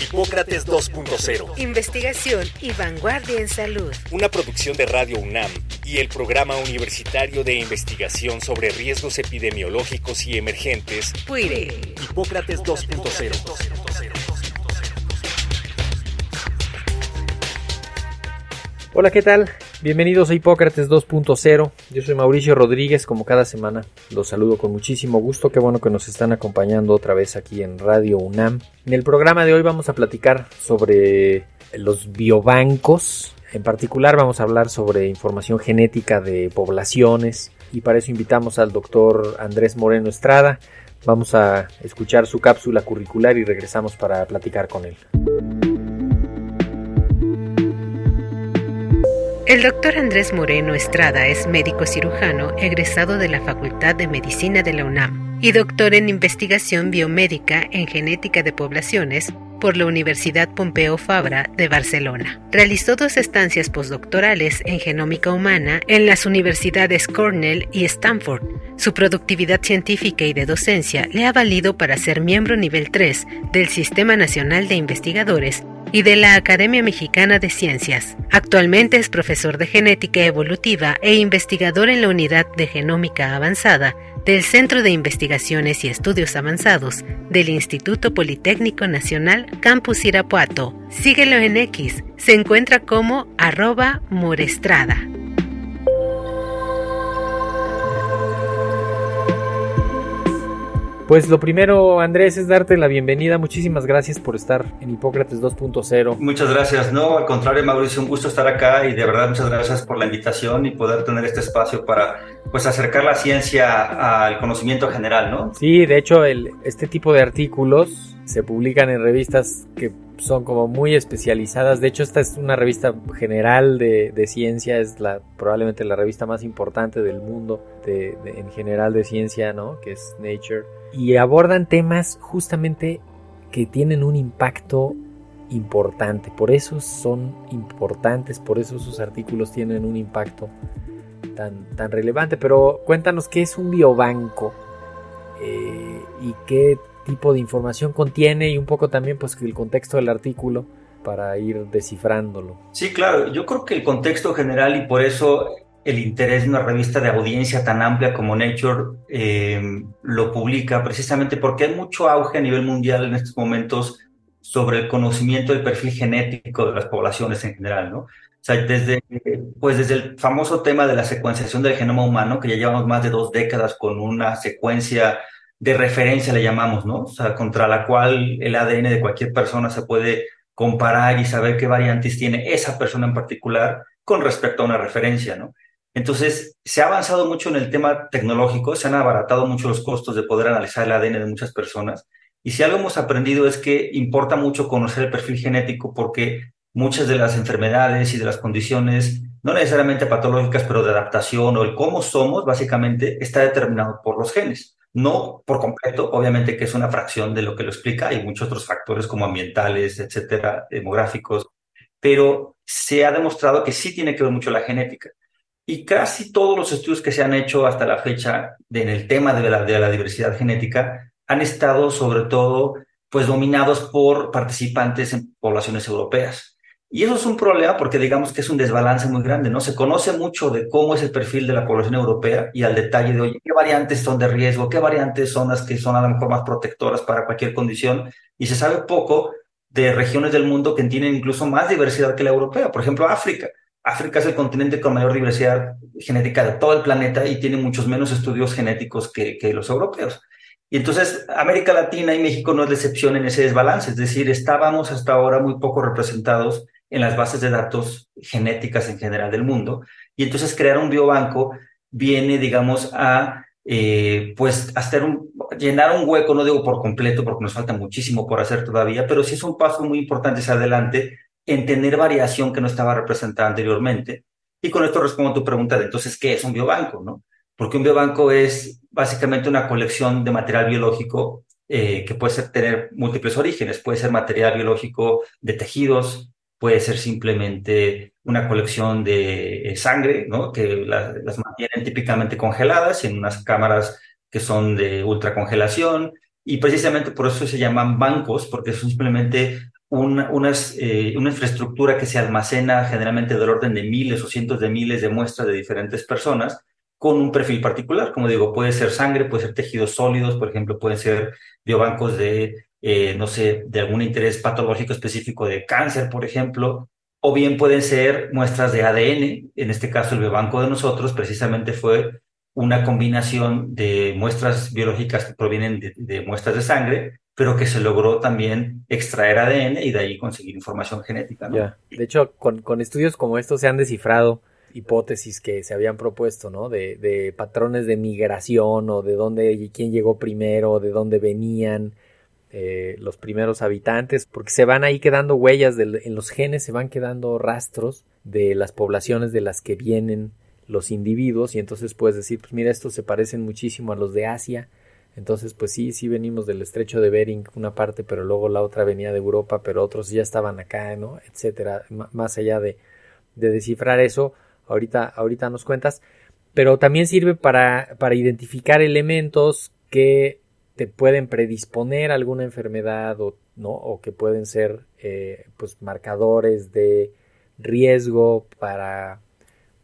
Hipócrates 2.0. Investigación y vanguardia en salud. Una producción de Radio UNAM y el Programa Universitario de Investigación sobre Riesgos Epidemiológicos y Emergentes. PUIRE. Hipócrates 2.0. Hola, ¿qué tal? Bienvenidos a Hipócrates 2.0. Yo soy Mauricio Rodríguez, como cada semana los saludo con muchísimo gusto. Qué bueno que nos están acompañando otra vez aquí en Radio UNAM. En el programa de hoy vamos a platicar sobre los biobancos. En particular vamos a hablar sobre información genética de poblaciones y para eso invitamos al doctor Andrés Moreno Estrada. Vamos a escuchar su cápsula curricular y regresamos para platicar con él. El doctor Andrés Moreno Estrada es médico cirujano egresado de la Facultad de Medicina de la UNAM y doctor en investigación biomédica en genética de poblaciones por la Universidad Pompeu Fabra de Barcelona. Realizó dos estancias postdoctorales en genómica humana en las universidades Cornell y Stanford. Su productividad científica y de docencia le ha valido para ser miembro nivel 3 del Sistema Nacional de Investigadores y de la Academia Mexicana de Ciencias. Actualmente es profesor de genética evolutiva e investigador en la Unidad de Genómica Avanzada del Centro de Investigaciones y Estudios Avanzados del Instituto Politécnico Nacional Campus Irapuato. Síguelo en X, se encuentra como arroba morestrada. Pues lo primero, Andrés, es darte la bienvenida. Muchísimas gracias por estar en Hipócrates 2.0. Muchas gracias. No, al contrario, Mauricio, un gusto estar acá y de verdad muchas gracias por la invitación y poder tener este espacio para pues acercar la ciencia al conocimiento general, ¿no? Sí, de hecho, el, este tipo de artículos se publican en revistas que son como muy especializadas. De hecho, esta es una revista general de, de ciencia, es la probablemente la revista más importante del mundo de, de, en general de ciencia, ¿no? Que es Nature. Y abordan temas justamente que tienen un impacto importante. Por eso son importantes, por eso sus artículos tienen un impacto tan, tan relevante. Pero cuéntanos qué es un biobanco eh, y qué tipo de información contiene y un poco también pues el contexto del artículo para ir descifrándolo. Sí, claro, yo creo que el contexto general y por eso el interés de una revista de audiencia tan amplia como Nature eh, lo publica precisamente porque hay mucho auge a nivel mundial en estos momentos sobre el conocimiento del perfil genético de las poblaciones en general, ¿no? O sea, desde, pues desde el famoso tema de la secuenciación del genoma humano, que ya llevamos más de dos décadas con una secuencia de referencia, le llamamos, ¿no? O sea, contra la cual el ADN de cualquier persona se puede comparar y saber qué variantes tiene esa persona en particular con respecto a una referencia, ¿no? Entonces, se ha avanzado mucho en el tema tecnológico, se han abaratado mucho los costos de poder analizar el ADN de muchas personas. Y si algo hemos aprendido es que importa mucho conocer el perfil genético porque muchas de las enfermedades y de las condiciones, no necesariamente patológicas, pero de adaptación o el cómo somos, básicamente está determinado por los genes. No por completo, obviamente que es una fracción de lo que lo explica, hay muchos otros factores como ambientales, etcétera, demográficos, pero se ha demostrado que sí tiene que ver mucho la genética. Y casi todos los estudios que se han hecho hasta la fecha en el tema de la, diversidad genética han estado sobre todo pues dominados por participantes en poblaciones europeas. Y eso es un problema porque digamos que es un desbalance muy grande, ¿no? Se conoce mucho de cómo es el perfil de la población europea y al detalle de, oye, qué variantes son de riesgo, qué variantes son las que son a lo mejor más protectoras para cualquier condición, y se sabe poco de regiones del mundo que tienen incluso más diversidad que la europea. Por ejemplo, África. África es el continente con mayor diversidad genética de todo el planeta y tiene muchos menos estudios genéticos que, los europeos. Y entonces América Latina y México no es la excepción en ese desbalance, es decir, estábamos hasta ahora muy poco representados en las bases de datos genéticas en general del mundo. Y entonces crear un biobanco viene, digamos, a eh, pues hacer llenar un hueco, no digo por completo porque nos falta muchísimo por hacer todavía, pero sí es un paso muy importante hacia adelante en tener variación que no estaba representada anteriormente Y con esto respondo a tu pregunta de entonces, ¿qué es un biobanco? ¿no? Porque un biobanco es básicamente una colección de material biológico eh, que puede tener múltiples orígenes. Puede ser material biológico de tejidos, puede ser simplemente una colección de eh, sangre, ¿no? que las mantienen típicamente congeladas en unas cámaras que son de ultracongelación. Y precisamente por eso se llaman bancos, porque es simplemente una, eh, una infraestructura que se almacena generalmente del orden de miles o cientos de miles de muestras de diferentes personas con un perfil particular. Como digo, puede ser sangre, puede ser tejidos sólidos, por ejemplo, pueden ser biobancos de, eh, no sé, de algún interés patológico específico de cáncer, por ejemplo, o bien pueden ser muestras de ADN. En este caso, el biobanco de nosotros precisamente fue una combinación de muestras biológicas que provienen de muestras de sangre pero que se logró también extraer ADN y de ahí conseguir información genética. De hecho, con, estudios como estos se han descifrado hipótesis que se habían propuesto, ¿no? De, patrones de migración o de dónde, quién llegó primero, de dónde venían eh, los primeros habitantes, porque se van ahí quedando huellas, en los genes se van quedando rastros de las poblaciones de las que vienen los individuos y entonces puedes decir, pues mira, estos se parecen muchísimo a los de Asia, entonces, pues sí, sí venimos del estrecho de Bering, una parte, pero luego la otra venía de Europa, pero otros ya estaban acá, ¿no? Etcétera. más allá de, de, descifrar eso, ahorita, ahorita nos cuentas. Pero también sirve para, para identificar elementos que te pueden predisponer a alguna enfermedad o, ¿no? o que pueden ser eh, pues marcadores de riesgo para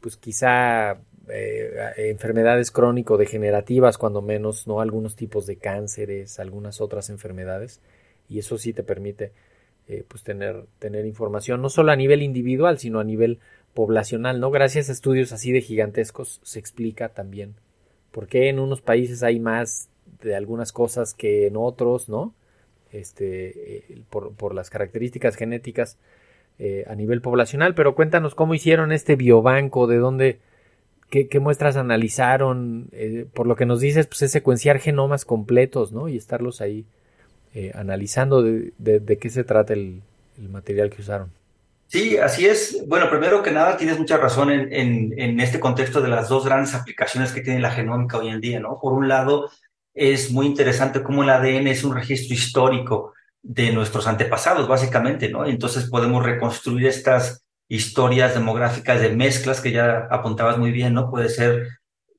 pues quizá eh, enfermedades crónico-degenerativas, cuando menos, ¿no? Algunos tipos de cánceres, algunas otras enfermedades, y eso sí te permite eh, pues tener, tener información, no solo a nivel individual, sino a nivel poblacional, ¿no? Gracias a estudios así de gigantescos se explica también por qué en unos países hay más de algunas cosas que en otros, ¿no? Este, eh, por, por, las características genéticas a nivel poblacional, pero cuéntanos cómo hicieron este biobanco, de dónde, ¿Qué, muestras analizaron? Eh, por lo que nos dices, pues es secuenciar genomas completos, ¿no? Y estarlos ahí eh, analizando de, qué se trata el, material que usaron. Sí, así es. Bueno, primero que nada, tienes mucha razón en, en, en, este contexto de las dos grandes aplicaciones que tiene la genómica hoy en día, ¿no? Por un lado, es muy interesante cómo el ADN es un registro histórico de nuestros antepasados, básicamente, ¿no? Entonces podemos reconstruir estas historias demográficas de mezclas que ya apuntabas muy bien, ¿no? Puede ser,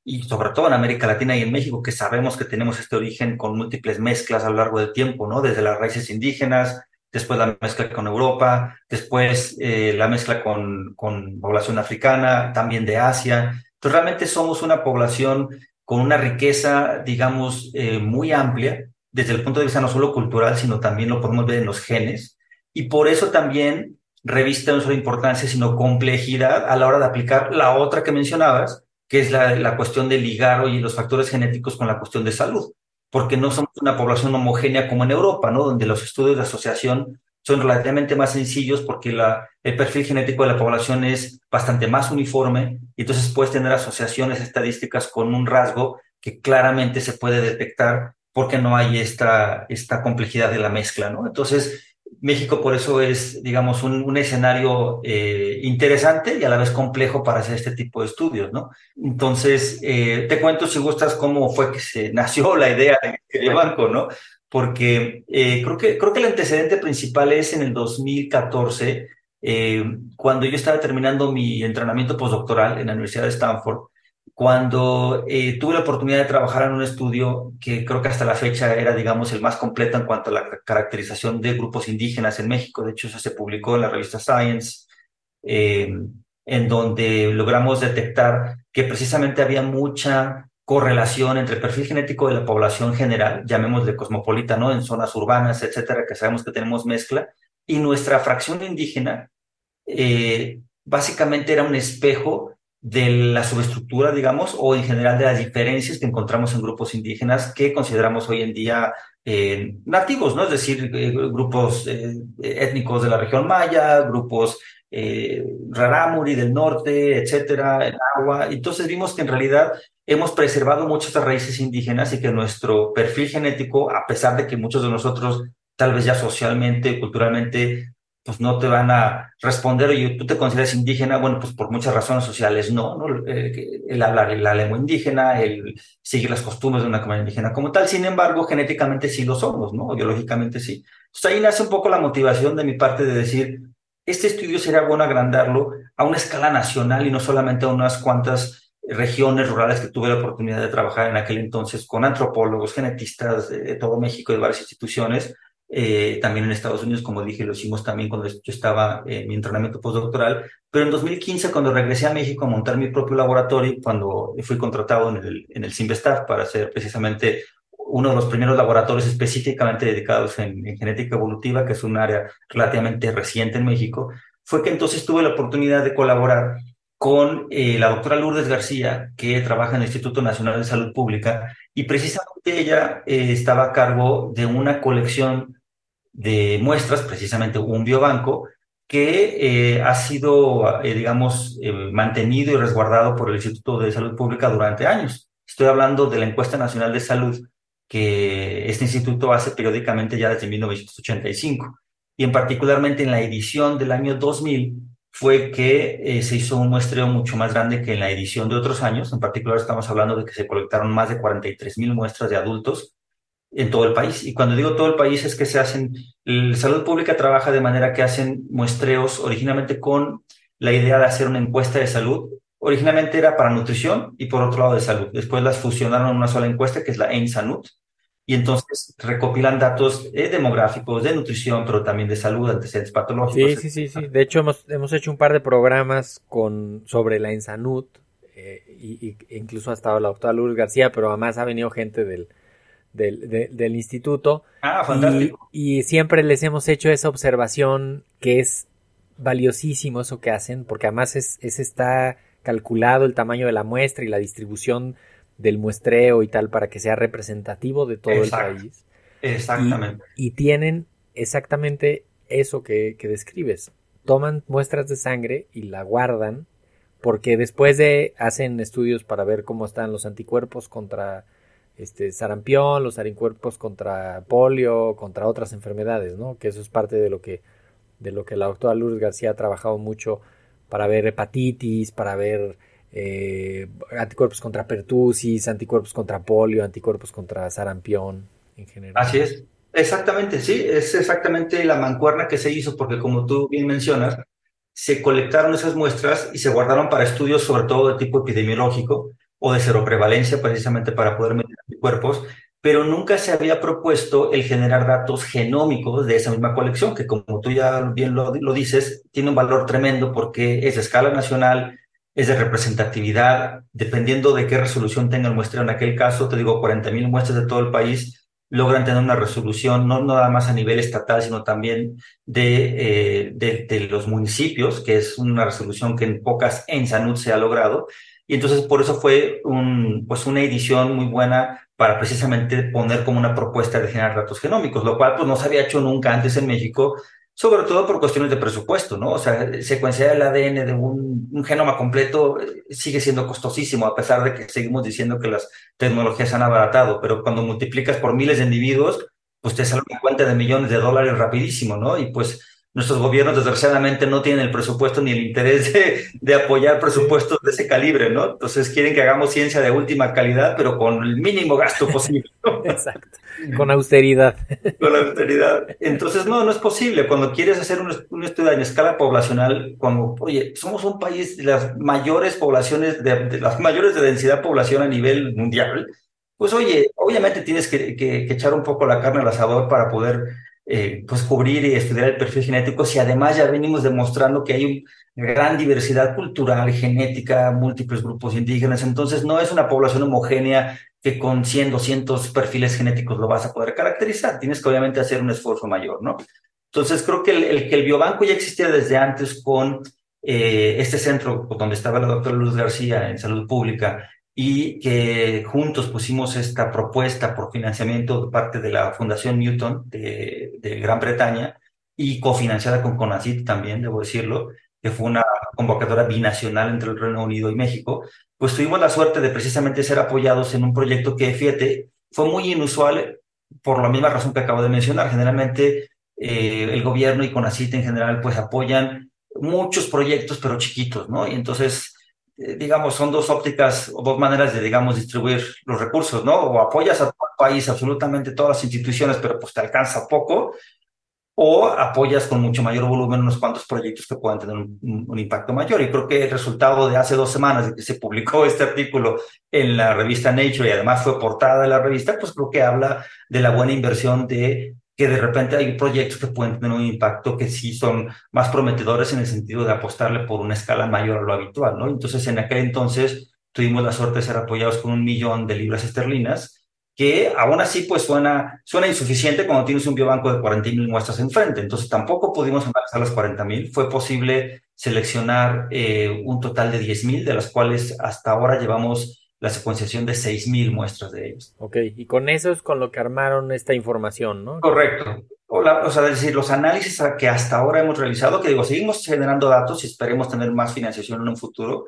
y sobre todo en América Latina y en México, que sabemos que tenemos este origen con múltiples mezclas a lo largo del tiempo, ¿no? Desde las raíces indígenas, después la mezcla con Europa, después eh, la mezcla con, con población africana, también de Asia. Entonces realmente somos una población con una riqueza, digamos, eh, muy amplia desde el punto de vista no solo cultural, sino también lo podemos ver en los genes. Y por eso también revista no solo importancia, sino complejidad a la hora de aplicar la otra que mencionabas, que es la, la cuestión de ligar hoy los factores genéticos con la cuestión de salud, porque no somos una población homogénea como en Europa, ¿no? Donde los estudios de asociación son relativamente más sencillos porque la, el perfil genético de la población es bastante más uniforme y entonces puedes tener asociaciones estadísticas con un rasgo que claramente se puede detectar porque no hay esta, esta complejidad de la mezcla, ¿no? Entonces, México por eso es, digamos, un, escenario eh, interesante y a la vez complejo para hacer este tipo de estudios, ¿no? Entonces, eh, te cuento si gustas cómo fue que se nació la idea de banco, ¿no? Porque eh, creo, que, creo que el antecedente principal es en el 2014, cuando yo estaba terminando mi entrenamiento postdoctoral en la Universidad de Stanford cuando eh, tuve la oportunidad de trabajar en un estudio que creo que hasta la fecha era, digamos, el más completo en cuanto a la caracterización de grupos indígenas en México. De hecho, eso se publicó en la revista Science, eh, en donde logramos detectar que precisamente había mucha correlación entre el perfil genético de la población general, llamémosle cosmopolita, ¿no? En zonas urbanas, etcétera, que sabemos que tenemos mezcla, y nuestra fracción indígena eh, básicamente era un espejo de la subestructura, digamos, o en general de las diferencias que encontramos en grupos indígenas que consideramos hoy en día eh, nativos, ¿no? Es decir, eh, grupos eh, étnicos de la región maya, grupos rarámuri del norte, etcétera, el agua. Entonces vimos que en realidad hemos preservado muchas raíces indígenas y que nuestro perfil genético, a pesar de que muchos de nosotros tal vez ya socialmente, culturalmente pues no te van a responder, oye, tú te consideras indígena, bueno, pues por muchas razones sociales no. Eh, el hablar la lengua indígena, el seguir las costumbres de una comunidad indígena como tal, sin embargo, genéticamente sí lo somos, ¿no? Biológicamente sí. Entonces ahí nace un poco la motivación de mi parte de decir, este estudio sería bueno agrandarlo a una escala nacional y no solamente a unas cuantas regiones rurales que tuve la oportunidad de trabajar en aquel entonces con antropólogos, genetistas de todo México, de varias instituciones, eh, también en Estados Unidos, como dije, lo hicimos también cuando yo estaba en mi entrenamiento postdoctoral, pero en 2015, cuando regresé a México a montar mi propio laboratorio, cuando fui contratado en el, en el para ser precisamente uno de los primeros laboratorios específicamente dedicados en, genética evolutiva, que es un área relativamente reciente en México, fue que entonces tuve la oportunidad de colaborar con eh, la doctora Lourdes García, que trabaja en el Instituto Nacional de Salud Pública, y precisamente ella eh, estaba a cargo de una colección de muestras, precisamente un biobanco, que eh, ha sido, eh, digamos, eh, mantenido y resguardado por el Instituto de Salud Pública durante años. Estoy hablando de la encuesta nacional de salud que este instituto hace periódicamente ya desde 1985. Y en particularmente en la edición del año 2000 fue que se hizo un muestreo mucho más grande que en la edición de otros años. En particular estamos hablando de que se colectaron más de 43 mil muestras de adultos en todo el país. Y cuando digo todo el país es que se hacen, la salud pública trabaja de manera que hacen muestreos originalmente con la idea de hacer una encuesta de salud. Originalmente era para nutrición y por otro lado de salud. Después las fusionaron en una sola encuesta que es la EIN-SANUT. Y entonces recopilan datos eh, demográficos, de nutrición, pero también de salud, antecedentes patológicos. Sí, sí, sí, sí. De hecho, hemos, hemos hecho un par de programas con, sobre la ENSANUT, eh, y, incluso ha estado la doctora Lourdes García, pero además ha venido gente del, del, instituto. Ah, fantástico. Y, siempre les hemos hecho esa observación que es valiosísimo eso que hacen, porque además es, está calculado el tamaño de la muestra y la distribución del muestreo y tal para que sea representativo de todo el país. Exactamente. Y, tienen exactamente eso que, que describes. Toman muestras de sangre y la guardan porque después de hacen estudios para ver cómo están los anticuerpos contra este, sarampión, los anticuerpos contra polio, contra otras enfermedades, ¿no? Que eso es parte de lo que, de lo que la doctora Lourdes García ha trabajado mucho para ver hepatitis, para ver eh, anticuerpos contra pertusis, anticuerpos contra polio, anticuerpos contra sarampión en general. Así es, exactamente, sí, es exactamente la mancuerna que se hizo, porque como tú bien mencionas, se colectaron esas muestras y se guardaron para estudios sobre todo de tipo epidemiológico, o de seroprevalencia precisamente para poder medir anticuerpos, pero nunca se había propuesto el generar datos genómicos de esa misma colección, que como tú ya bien lo, dices, tiene un valor tremendo porque es de escala nacional, es de representatividad, dependiendo de qué resolución tenga el muestreo. En aquel caso, te digo, 40 mil muestras de todo el país logran tener una resolución no nada más a nivel estatal, sino también de, eh, de, de, los municipios, que es una resolución que en pocas en Sanud se ha logrado. Y entonces por eso fue un, pues una edición muy buena para precisamente poner como una propuesta de generar datos genómicos, lo cual pues no se había hecho nunca antes en México, sobre todo por cuestiones de presupuesto, ¿no? O sea, secuenciar el ADN de un, genoma completo eh, sigue siendo costosísimo, a pesar de que seguimos diciendo que las tecnologías han abaratado, pero cuando multiplicas por miles de individuos, pues te sale una cuenta de millones de dólares rapidísimo, ¿no? Y pues nuestros gobiernos desgraciadamente no tienen el presupuesto ni el interés de, apoyar presupuestos de ese calibre, ¿no? Entonces quieren que hagamos ciencia de última calidad, pero con el mínimo gasto posible. Exacto. Con austeridad. Con austeridad. Entonces, no, no es posible. Cuando quieres hacer un, estudio en escala poblacional, cuando, oye, somos un país de las mayores poblaciones, de, las mayores de densidad población a nivel mundial, pues oye, obviamente tienes que, que echar un poco la carne al asador para poder eh, pues cubrir y estudiar el perfil genético si además ya venimos demostrando que hay una gran diversidad cultural, genética, múltiples grupos indígenas, entonces no es una población homogénea que con 100, 200 perfiles genéticos lo vas a poder caracterizar, tienes que obviamente hacer un esfuerzo mayor, ¿no? Entonces creo que el, que el biobanco ya existía desde antes con eh, este centro donde estaba la doctora Luz García en salud pública y que juntos pusimos esta propuesta por financiamiento de parte de la Fundación Newton de, Gran Bretaña y cofinanciada con CONACYT también, debo decirlo, que fue una convocatoria binacional entre el Reino Unido y México, pues tuvimos la suerte de precisamente ser apoyados en un proyecto que, fíjate, fue muy inusual por la misma razón que acabo de mencionar. Generalmente eh, el gobierno y CONACYT en general, pues apoyan muchos proyectos, pero chiquitos, ¿no? Y entonces, digamos, son dos ópticas o dos maneras de, digamos, distribuir los recursos, ¿no? O apoyas a todo el país, absolutamente todas las instituciones, pero pues te alcanza poco, o apoyas con mucho mayor volumen unos cuantos proyectos que puedan tener un, impacto mayor. Y creo que el resultado de hace dos semanas de que se publicó este artículo en la revista Nature y además fue portada de la revista, pues creo que habla de la buena inversión de que de repente hay proyectos que pueden tener un impacto que sí son más prometedores en el sentido de apostarle por una escala mayor a lo habitual, ¿no? Entonces, en aquel entonces tuvimos la suerte de ser apoyados con un millón de libras esterlinas que aún así pues suena, suena insuficiente cuando tienes un biobanco de 40 mil muestras enfrente. Entonces tampoco pudimos analizar las 40 mil. Fue posible seleccionar eh, un total de 10 mil, de las cuales hasta ahora llevamos la secuenciación de 6 mil muestras de ellos. Ok, y con eso es con lo que armaron esta información, ¿no? Correcto. O, o sea, es decir, los análisis que hasta ahora hemos realizado, que digo, seguimos generando datos y esperemos tener más financiación en un futuro,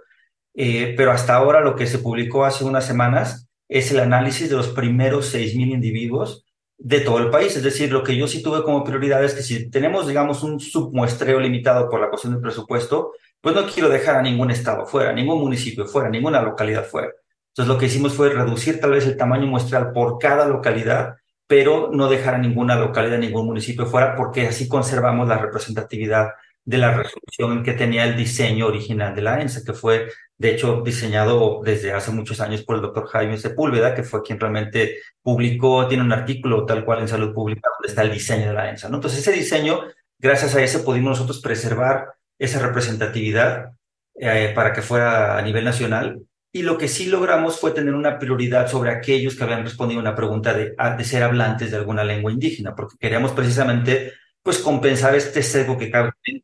eh, pero hasta ahora lo que se publicó hace unas semanas es el análisis de los primeros 6.000 individuos de todo el país. Es decir, lo que yo sí tuve como prioridad es que si tenemos, digamos, un submuestreo limitado por la cuestión del presupuesto, pues no quiero dejar a ningún estado fuera, ningún municipio fuera, ninguna localidad fuera. Entonces lo que hicimos fue reducir tal vez el tamaño muestral por cada localidad, pero no dejar a ninguna localidad, ningún municipio fuera, porque así conservamos la representatividad de la resolución que tenía el diseño original de la ENSA, que fue de hecho diseñado desde hace muchos años por el doctor Jaime Sepúlveda, que fue quien realmente publicó, tiene un artículo tal cual en Salud Pública donde está el diseño de la ENSA. Entonces ese diseño, gracias a ese pudimos nosotros preservar esa representatividad eh, para que fuera a nivel nacional. Y lo que sí logramos fue tener una prioridad sobre aquellos que habían respondido una pregunta de, de ser hablantes de alguna lengua indígena, porque queríamos precisamente pues compensar este sesgo que,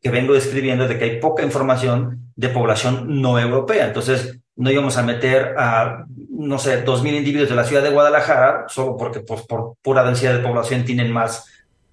que vengo describiendo de que hay poca información de población no europea. Entonces, no íbamos a meter a, no sé, 2.000 individuos de la ciudad de Guadalajara solo porque pues, por pura densidad de población tienen más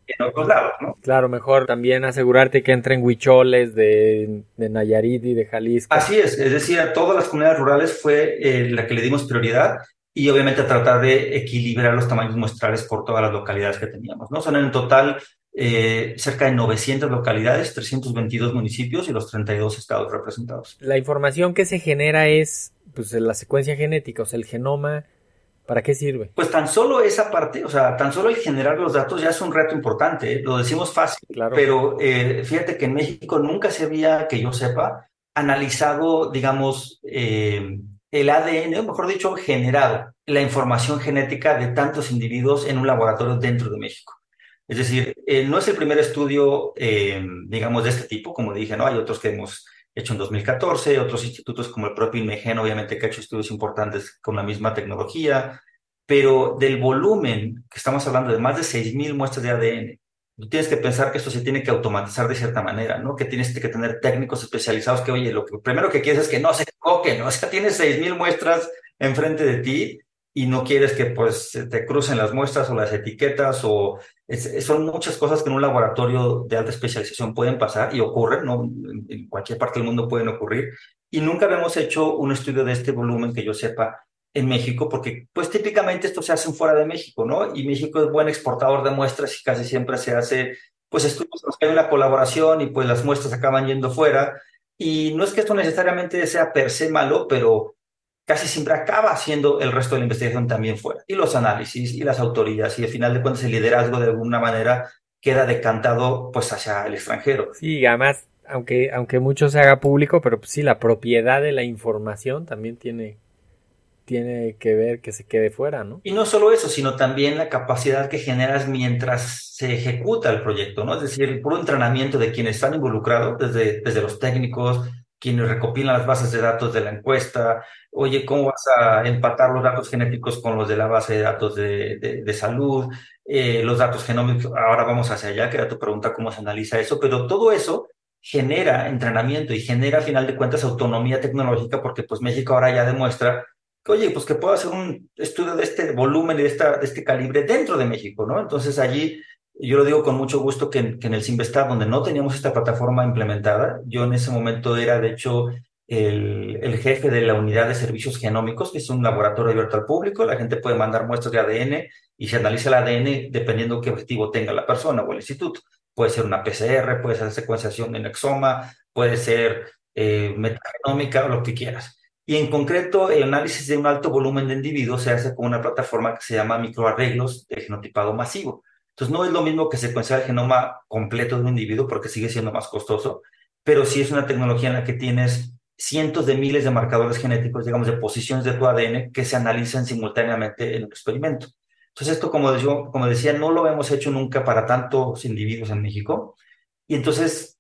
en otros lados, ¿no? Claro, mejor también asegurarte que entren huicholes de, de Nayarit y de Jalisco. Así es, es decir, a todas las comunidades rurales fue eh, la que le dimos prioridad y obviamente a tratar de equilibrar los tamaños muestrales por todas las localidades que teníamos, ¿no? Son en total eh, cerca de 900 localidades, 322 municipios y los 32 estados representados. La información que se genera es pues la secuencia genética, o sea, el genoma, ¿para qué sirve? Pues tan solo esa parte, o sea, tan solo el generar los datos ya es un reto importante, ¿eh? lo decimos fácil, claro. pero eh, fíjate que en México nunca se había, que yo sepa, analizado, digamos, el ADN, o mejor dicho, generado la información genética de tantos individuos en un laboratorio dentro de México. Es decir, eh, no es el primer estudio, eh, digamos, de este tipo, como dije, ¿no? Hay otros que hemos hecho en 2014, otros institutos como el propio INMEGEN, obviamente, que ha hecho estudios importantes con la misma tecnología, pero del volumen, que estamos hablando de más de 6.000 muestras de ADN, tú tienes que pensar que esto se tiene que automatizar de cierta manera, ¿no? Que tienes que tener técnicos especializados que, oye, lo primero que quieres es que no se equivoquen, ¿no? O sea, tienes 6.000 muestras enfrente de ti y no quieres que pues te crucen las muestras o las etiquetas o son muchas cosas que en un laboratorio de alta especialización pueden pasar y ocurren, ¿no? En cualquier parte del mundo pueden ocurrir y nunca habíamos hecho un estudio de este volumen que yo sepa en México porque pues típicamente esto se hace fuera de México, ¿no? Y México es buen exportador de muestras y casi siempre se hace pues estudios en que hay una colaboración y pues las muestras acaban yendo fuera y no es que esto necesariamente sea per se malo, pero casi siempre acaba haciendo el resto de la investigación también fuera. Y los análisis y las autorías y al final de cuentas el liderazgo de alguna manera queda decantado pues hacia el extranjero. Sí, además, aunque, aunque mucho se haga público, pero pues, sí, la propiedad de la información también tiene, tiene que ver que se quede fuera, ¿no? Y no solo eso, sino también la capacidad que generas mientras se ejecuta el proyecto, ¿no? Es decir, el puro entrenamiento de quienes están involucrados, desde, desde los técnicos, quienes recopilan las bases de datos de la encuesta, oye, ¿cómo vas a empatar los datos genéticos con los de la base de datos de, de, salud, eh, los datos genómicos? Ahora vamos hacia allá, que era tu pregunta, cómo se analiza eso, pero todo eso genera entrenamiento y genera, a final de cuentas, autonomía tecnológica, porque pues México ahora ya demuestra que, oye, pues que puedo hacer un estudio de este volumen de, esta, de este calibre dentro de México, ¿no? Entonces allí yo lo digo con mucho gusto que, en el Simvestar, donde no teníamos esta plataforma implementada, yo en ese momento era, de hecho, el, jefe de la unidad de servicios genómicos, que es un laboratorio abierto al público. La gente puede mandar muestras de ADN y se analiza el ADN dependiendo qué objetivo tenga la persona o el instituto. puede ser una PCR, puede ser secuenciación en exoma, puede ser eh, metagenómica o lo que quieras. Y en concreto, el análisis de un alto volumen de individuos se hace con una plataforma que se llama microarreglos de genotipado masivo. Entonces, no es lo mismo que secuenciar el genoma completo de un individuo porque sigue siendo más costoso, pero sí es una tecnología en la que tienes cientos de miles de marcadores genéticos, digamos, de posiciones de tu ADN que se analizan simultáneamente en un experimento. Entonces, esto, como, decía, no lo hemos hecho nunca para tantos individuos en México. Y entonces,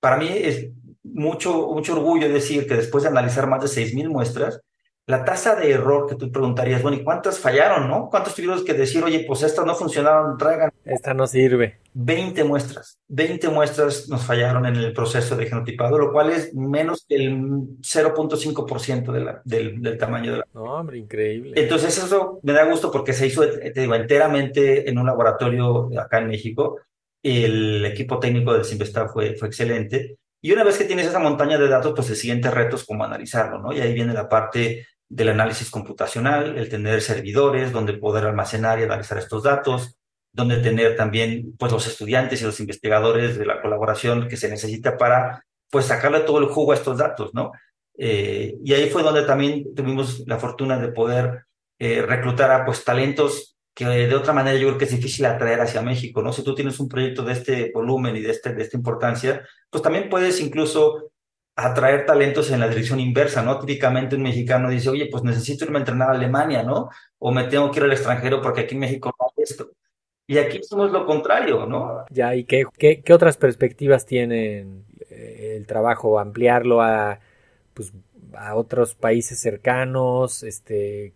para mí es mucho, mucho orgullo decir que después de analizar más de 6.000 muestras, la tasa de error que tú preguntarías, bueno, ¿y cuántas fallaron, no? ¿Cuántos tuvimos que decir, oye, pues estas no funcionaron, traigan? Esta no sirve. 20 muestras. 20 muestras nos fallaron en el proceso de genotipado, lo cual es menos que el 0.5% de del, del tamaño de la... No, hombre, increíble. Entonces eso me da gusto porque se hizo, te digo, enteramente en un laboratorio acá en México. El equipo técnico del Simvestar fue, fue excelente. Y una vez que tienes esa montaña de datos, pues el siguiente reto es cómo analizarlo, ¿no? Y ahí viene la parte del análisis computacional, el tener servidores donde poder almacenar y analizar estos datos, donde tener también pues los estudiantes y los investigadores de la colaboración que se necesita para pues sacarle todo el jugo a estos datos, ¿no? Eh, y ahí fue donde también tuvimos la fortuna de poder eh, reclutar a pues talentos que de otra manera yo creo que es difícil atraer hacia México, ¿no? Si tú tienes un proyecto de este volumen y de, este, de esta importancia, pues también puedes incluso atraer talentos en la dirección inversa, ¿no? Típicamente un mexicano dice, oye, pues necesito irme a entrenar a Alemania, ¿no? O me tengo que ir al extranjero porque aquí en México no hay esto. Y aquí somos lo contrario, ¿no? Ya, ¿y qué, qué, qué otras perspectivas tienen eh, el trabajo? ¿Ampliarlo a, pues, a otros países cercanos? Este,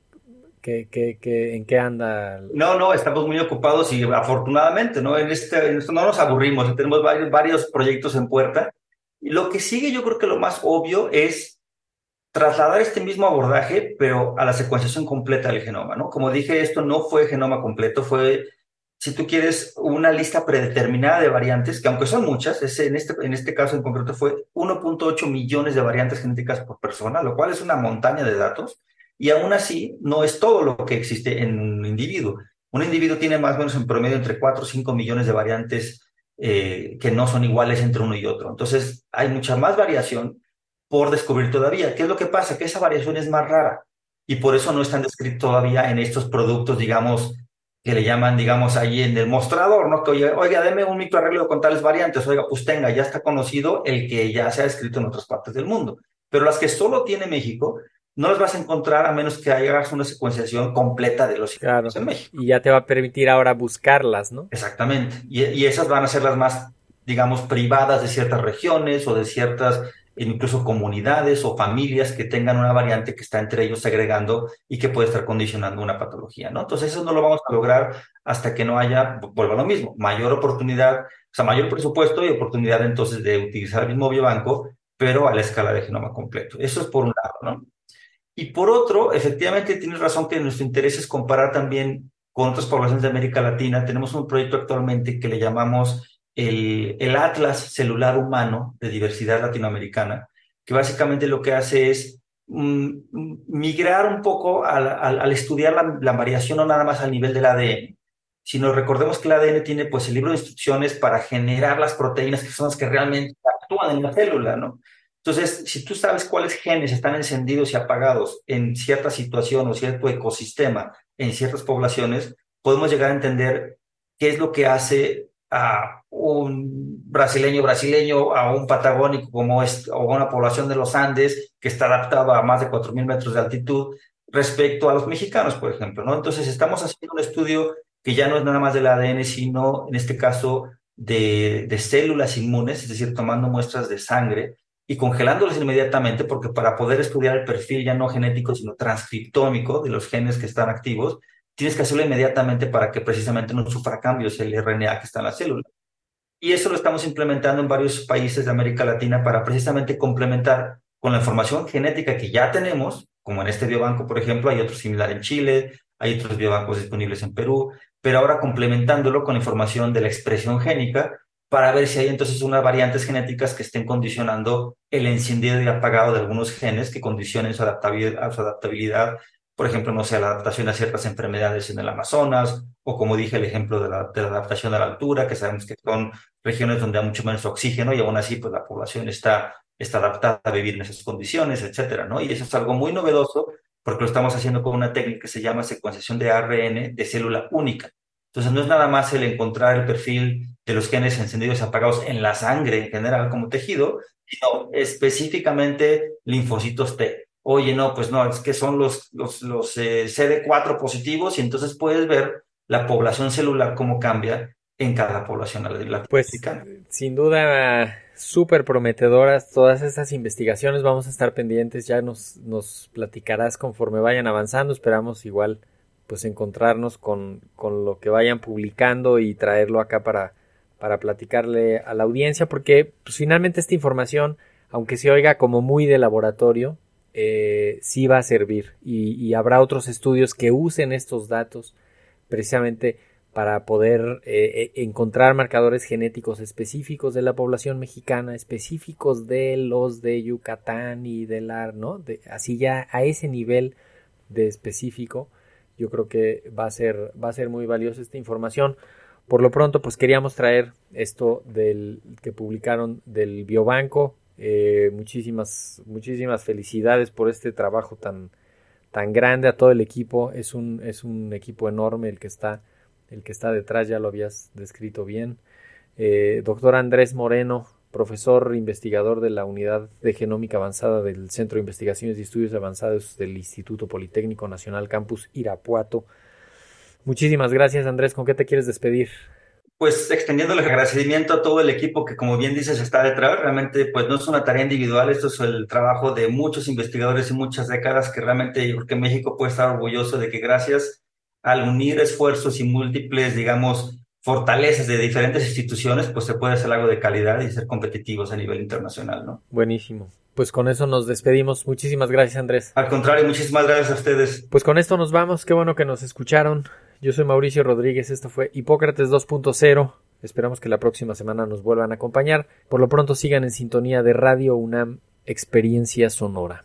¿qué, qué, qué, ¿En qué anda? No, no, estamos muy ocupados y afortunadamente, ¿no? En, este, en esto no nos aburrimos, tenemos varios, varios proyectos en puerta lo que sigue, yo creo que lo más obvio es trasladar este mismo abordaje, pero a la secuenciación completa del genoma, ¿no? Como dije, esto no fue genoma completo, fue, si tú quieres, una lista predeterminada de variantes, que aunque son muchas, en, este, en este caso en concreto fue 1.8 millones de variantes genéticas por persona, lo cual es una montaña de datos, y aún así no es todo lo que existe en un individuo. Un individuo tiene más o menos en promedio entre 4 o 5 millones de variantes eh, que no son iguales entre uno y otro. Entonces, hay mucha más variación por descubrir todavía. ¿Qué es lo que pasa? Que esa variación es más rara y por eso no están descritos todavía en estos productos, digamos, que le llaman, digamos, ahí en el mostrador, ¿no? Que oiga, oiga deme un microarreglo con tales variantes, oiga, pues tenga, ya está conocido el que ya se ha escrito en otras partes del mundo. Pero las que solo tiene México, no las vas a encontrar a menos que hagas una secuenciación completa de los claro. en México. Y ya te va a permitir ahora buscarlas, ¿no? Exactamente. Y, esas van a ser las más, digamos, privadas de ciertas regiones o de ciertas incluso comunidades o familias que tengan una variante que está entre ellos agregando y que puede estar condicionando una patología, ¿no? Entonces eso no lo vamos a lograr hasta que no haya, vuelva a lo mismo, mayor oportunidad, o sea, mayor presupuesto y oportunidad entonces de utilizar el mismo biobanco, pero a la escala de genoma completo. Eso es por un lado, ¿no? Y por otro, efectivamente tienes razón que nuestro interés es comparar también con otras poblaciones de América Latina. Tenemos un proyecto actualmente que le llamamos el, Atlas Celular Humano de Diversidad Latinoamericana, que básicamente lo que hace es mm, migrar un poco al, estudiar la, la, variación no nada más al nivel del ADN, sino recordemos que el ADN tiene pues el libro de instrucciones para generar las proteínas que son las que realmente actúan en la célula, ¿no? Entonces, si tú sabes cuáles genes están encendidos y apagados en cierta situación o cierto ecosistema en ciertas poblaciones, podemos llegar a entender qué es lo que hace a un brasileño brasileño, a un patagónico como es, o una población de los Andes que está adaptada a más de 4.000 metros de altitud respecto a los mexicanos, por ejemplo, ¿no? Entonces, estamos haciendo un estudio que ya no es nada más del ADN, sino en este caso de, de células inmunes, es decir, tomando muestras de sangre y congelándolos inmediatamente, porque para poder estudiar el perfil ya no genético, sino transcriptómico de los genes que están activos, tienes que hacerlo inmediatamente para que precisamente no sufra cambios el RNA que está en la célula. Y eso lo estamos implementando en varios países de América Latina para precisamente complementar con la información genética que ya tenemos, como en este biobanco, por ejemplo, hay otro similar en Chile, hay otros biobancos disponibles en Perú, pero ahora complementándolo con información de la expresión génica para ver si hay entonces unas variantes genéticas que estén condicionando el encendido y apagado de algunos genes que condicionen su adaptabilidad, su adaptabilidad por ejemplo, no sé, la adaptación a ciertas enfermedades en el Amazonas, o como dije, el ejemplo de la, adaptación a la altura, que sabemos que son regiones donde hay mucho menos oxígeno y aún así pues la población está, está adaptada a vivir en esas condiciones, etcétera, ¿no? Y eso es algo muy novedoso porque lo estamos haciendo con una técnica que se llama secuenciación de ARN de célula única. Entonces no es nada más el encontrar el perfil de los genes encendidos y apagados en la sangre en general como tejido, sino específicamente linfocitos T. Oye, no, pues no, es que son los, los, los eh, CD4 positivos y entonces puedes ver la población celular cómo cambia en cada población Pues sin duda súper prometedoras todas estas investigaciones, vamos a estar pendientes, ya nos, nos platicarás conforme vayan avanzando, esperamos igual pues encontrarnos con, con lo que vayan publicando y traerlo acá para, para platicarle a la audiencia, porque pues, finalmente esta información, aunque se oiga como muy de laboratorio, eh, sí va a servir y, y, habrá otros estudios que usen estos datos precisamente para poder eh, eh, encontrar marcadores genéticos específicos de la población mexicana, específicos de los de Yucatán y del AR, ¿no? Así ya a ese nivel de específico, yo creo que va a ser, va a ser muy valiosa esta información. Por lo pronto, pues queríamos traer esto del que publicaron del Biobanco. Eh, muchísimas, muchísimas felicidades por este trabajo tan, tan grande a todo el equipo. Es un, es un equipo enorme el que está el que está detrás ya lo habías descrito bien. Eh, doctor Andrés Moreno, profesor investigador de la Unidad de Genómica Avanzada del Centro de Investigaciones y Estudios Avanzados del Instituto Politécnico Nacional Campus Irapuato. Muchísimas gracias Andrés, ¿con qué te quieres despedir? Pues extendiendo el agradecimiento a todo el equipo que como bien dices está detrás, realmente pues no es una tarea individual, esto es el trabajo de muchos investigadores y muchas décadas que realmente yo creo que México puede estar orgulloso de que gracias al unir esfuerzos y múltiples, digamos, fortalezas de diferentes instituciones, pues se puede hacer algo de calidad y ser competitivos a nivel internacional, ¿no? Buenísimo. Pues con eso nos despedimos. Muchísimas gracias, Andrés. Al contrario, muchísimas gracias a ustedes. Pues con esto nos vamos. Qué bueno que nos escucharon. Yo soy Mauricio Rodríguez. Esto fue Hipócrates 2.0. Esperamos que la próxima semana nos vuelvan a acompañar. Por lo pronto sigan en sintonía de Radio UNAM Experiencia Sonora.